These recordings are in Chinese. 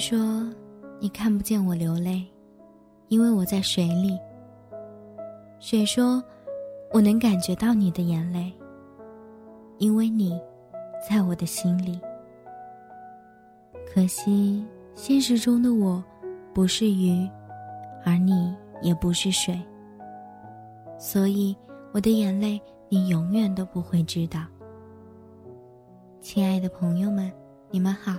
说：“你看不见我流泪，因为我在水里。”水说：“我能感觉到你的眼泪，因为你在我的心里。”可惜现实中的我不是鱼，而你也不是水，所以我的眼泪你永远都不会知道。亲爱的朋友们，你们好。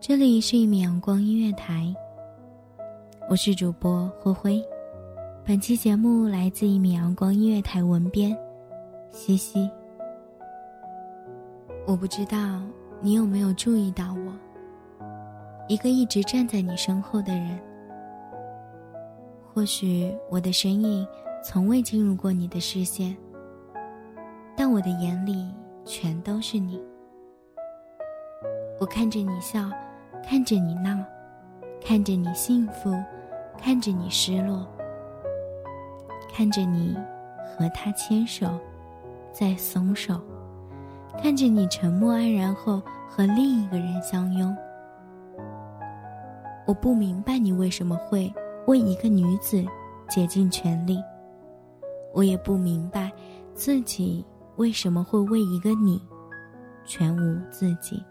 这里是一米阳光音乐台，我是主播灰灰。本期节目来自一米阳光音乐台文编西西。我不知道你有没有注意到我，一个一直站在你身后的人。或许我的身影从未进入过你的视线，但我的眼里全都是你。我看着你笑。看着你闹，看着你幸福，看着你失落，看着你和他牵手，再松手，看着你沉默安然后和另一个人相拥。我不明白你为什么会为一个女子竭尽全力，我也不明白自己为什么会为一个你全无自己。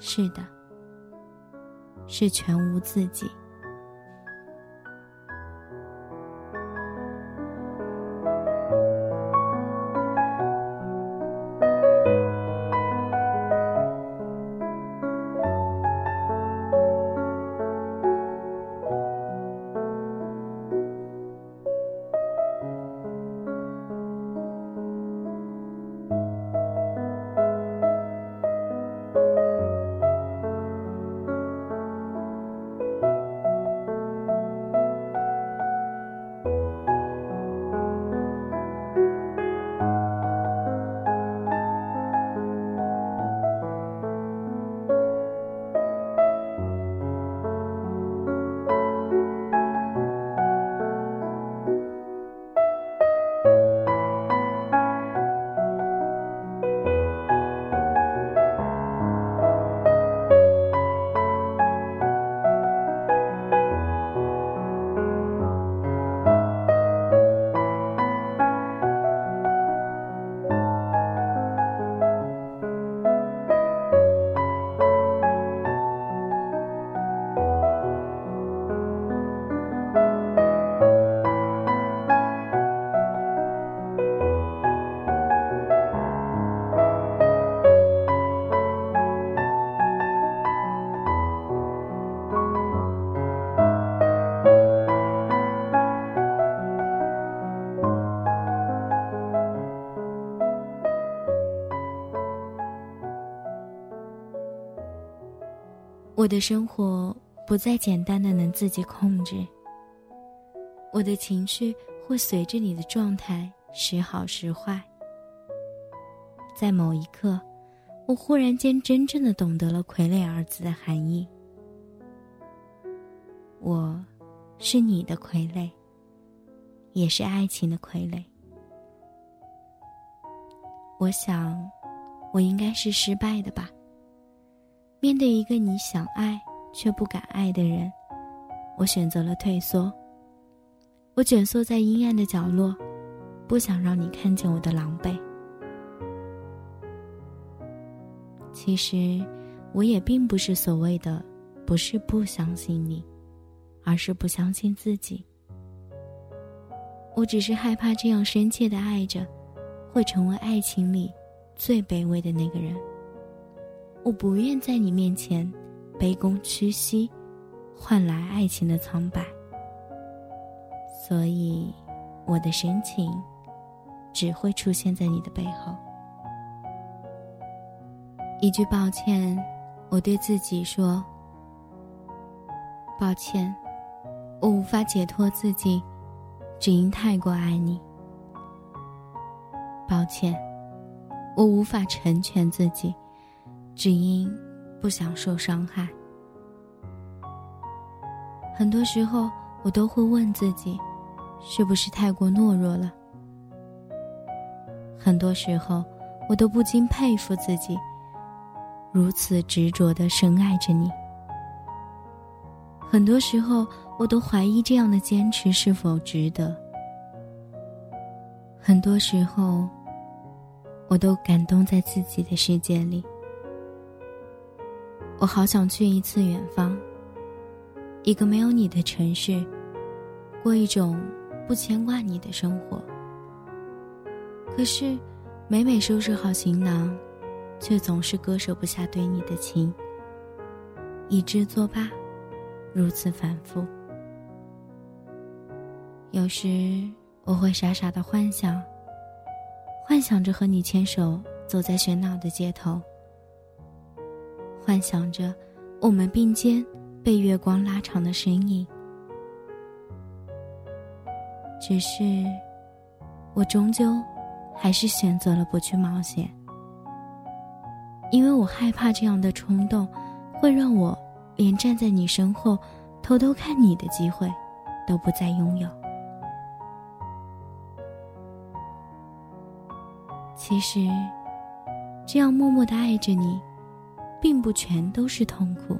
是的，是全无自己。我的生活不再简单的能自己控制，我的情绪会随着你的状态时好时坏。在某一刻，我忽然间真正的懂得了“傀儡”二字的含义。我，是你的傀儡，也是爱情的傀儡。我想，我应该是失败的吧。面对一个你想爱却不敢爱的人，我选择了退缩。我蜷缩在阴暗的角落，不想让你看见我的狼狈。其实，我也并不是所谓的不是不相信你，而是不相信自己。我只是害怕这样深切的爱着，会成为爱情里最卑微的那个人。我不愿在你面前卑躬屈膝，换来爱情的苍白。所以，我的深情只会出现在你的背后。一句抱歉，我对自己说：“抱歉，我无法解脱自己，只因太过爱你。抱歉，我无法成全自己，只因不想受伤害。很多时候，我都会问自己，是不是太过懦弱了？很多时候，我都不禁佩服自己。”如此执着的深爱着你，很多时候我都怀疑这样的坚持是否值得。很多时候，我都感动在自己的世界里。我好想去一次远方，一个没有你的城市，过一种不牵挂你的生活。可是，每每收拾好行囊。却总是割舍不下对你的情，以致作罢，如此反复。有时我会傻傻的幻想，幻想着和你牵手走在喧闹的街头，幻想着我们并肩被月光拉长的身影。只是，我终究还是选择了不去冒险。因为我害怕这样的冲动，会让我连站在你身后偷偷看你的机会都不再拥有。其实，这样默默的爱着你，并不全都是痛苦。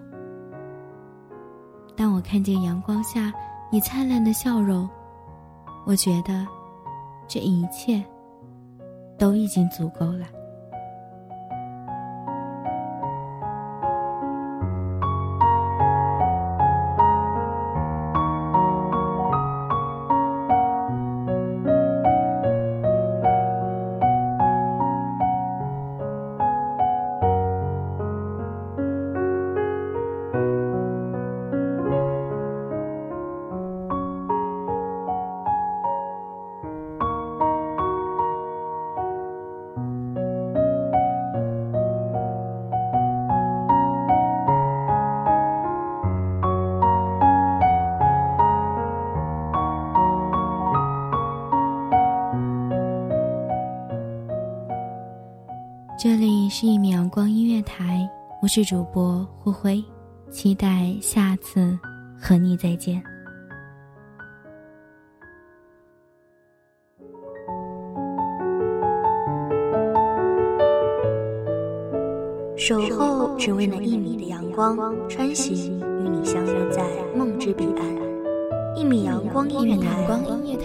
当我看见阳光下你灿烂的笑容，我觉得这一切都已经足够了。这里是一米阳光音乐台，我是主播灰灰，期待下次和你再见。守候只为那一米的阳光，穿行与你相约在梦之彼岸。一米阳光音乐台，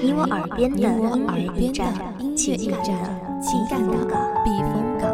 你我耳边的音乐驿站，情感的避风港。